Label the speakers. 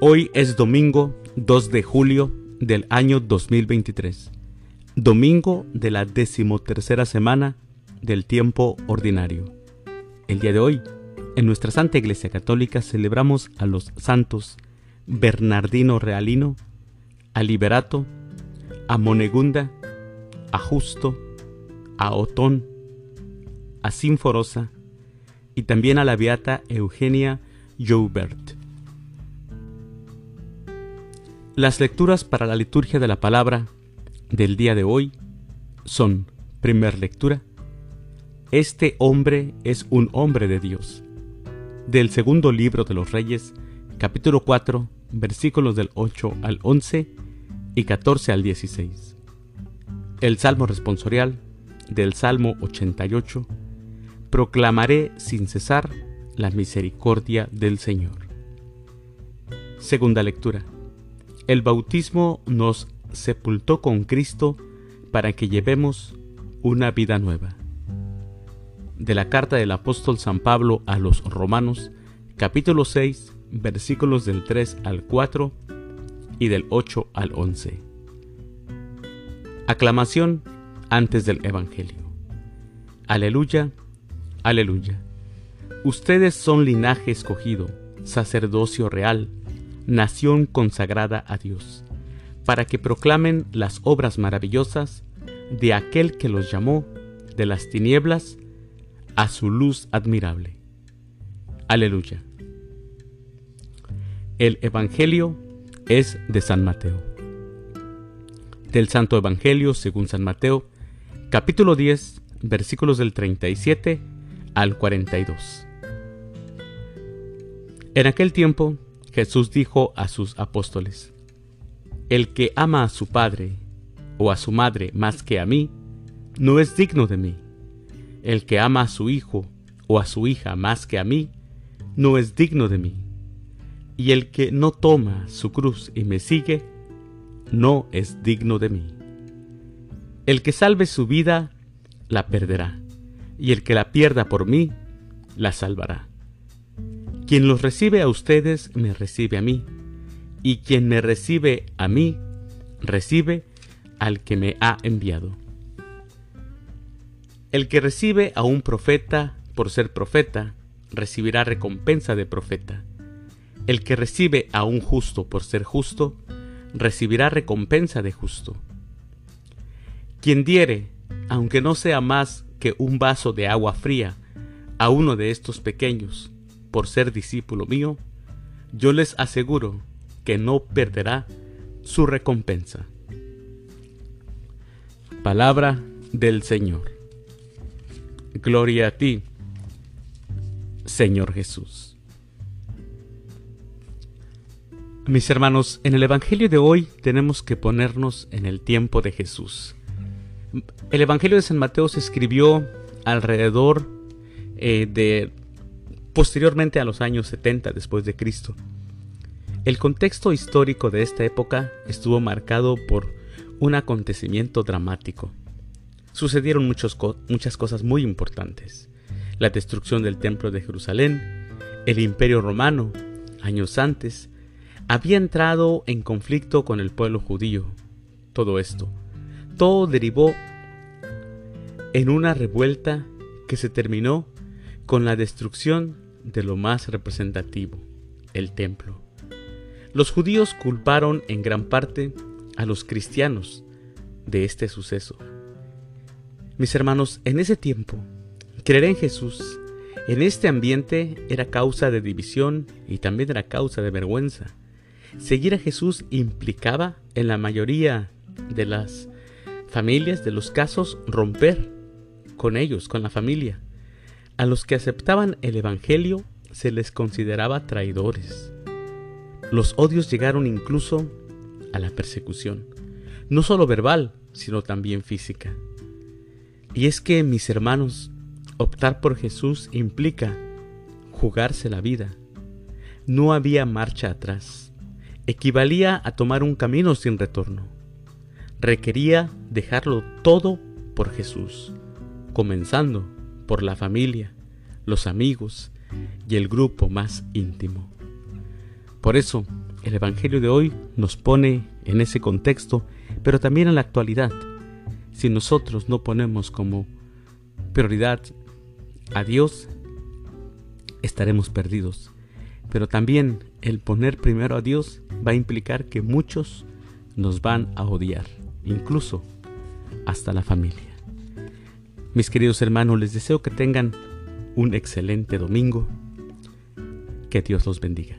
Speaker 1: Hoy es domingo 2 de julio del año 2023, domingo de la decimotercera semana del tiempo ordinario. El día de hoy, en nuestra Santa Iglesia Católica celebramos a los santos Bernardino Realino, a Liberato, a Monegunda, a Justo, a Otón, a Sinforosa y también a la beata Eugenia Joubert. Las lecturas para la liturgia de la palabra del día de hoy son, primer lectura, Este hombre es un hombre de Dios, del segundo libro de los Reyes, capítulo 4, versículos del 8 al 11 y 14 al 16. El Salmo responsorial del Salmo 88, Proclamaré sin cesar la misericordia del Señor. Segunda lectura el bautismo nos sepultó con Cristo para que llevemos una vida nueva. De la carta del apóstol San Pablo a los Romanos, capítulo 6, versículos del 3 al 4 y del 8 al 11. Aclamación antes del Evangelio. Aleluya, aleluya. Ustedes son linaje escogido, sacerdocio real, nación consagrada a Dios, para que proclamen las obras maravillosas de aquel que los llamó de las tinieblas a su luz admirable. Aleluya. El Evangelio es de San Mateo. Del Santo Evangelio según San Mateo, capítulo 10, versículos del 37 al 42. En aquel tiempo, Jesús dijo a sus apóstoles, El que ama a su padre o a su madre más que a mí, no es digno de mí. El que ama a su hijo o a su hija más que a mí, no es digno de mí. Y el que no toma su cruz y me sigue, no es digno de mí. El que salve su vida, la perderá, y el que la pierda por mí, la salvará. Quien los recibe a ustedes, me recibe a mí, y quien me recibe a mí, recibe al que me ha enviado. El que recibe a un profeta por ser profeta, recibirá recompensa de profeta. El que recibe a un justo por ser justo, recibirá recompensa de justo. Quien diere, aunque no sea más que un vaso de agua fría, a uno de estos pequeños, por ser discípulo mío, yo les aseguro que no perderá su recompensa. Palabra del Señor. Gloria a ti, Señor Jesús. Mis hermanos, en el Evangelio de hoy tenemos que ponernos en el tiempo de Jesús. El Evangelio de San Mateo se escribió alrededor eh, de posteriormente a los años 70 después de Cristo. El contexto histórico de esta época estuvo marcado por un acontecimiento dramático. Sucedieron muchas cosas muy importantes. La destrucción del Templo de Jerusalén, el Imperio Romano, años antes, había entrado en conflicto con el pueblo judío. Todo esto, todo derivó en una revuelta que se terminó con la destrucción de lo más representativo, el templo. Los judíos culparon en gran parte a los cristianos de este suceso. Mis hermanos, en ese tiempo, creer en Jesús en este ambiente era causa de división y también era causa de vergüenza. Seguir a Jesús implicaba, en la mayoría de las familias, de los casos, romper con ellos, con la familia. A los que aceptaban el Evangelio se les consideraba traidores. Los odios llegaron incluso a la persecución, no solo verbal, sino también física. Y es que, mis hermanos, optar por Jesús implica jugarse la vida. No había marcha atrás. Equivalía a tomar un camino sin retorno. Requería dejarlo todo por Jesús, comenzando por la familia, los amigos y el grupo más íntimo. Por eso, el Evangelio de hoy nos pone en ese contexto, pero también en la actualidad. Si nosotros no ponemos como prioridad a Dios, estaremos perdidos. Pero también el poner primero a Dios va a implicar que muchos nos van a odiar, incluso hasta la familia. Mis queridos hermanos, les deseo que tengan un excelente domingo. Que Dios los bendiga.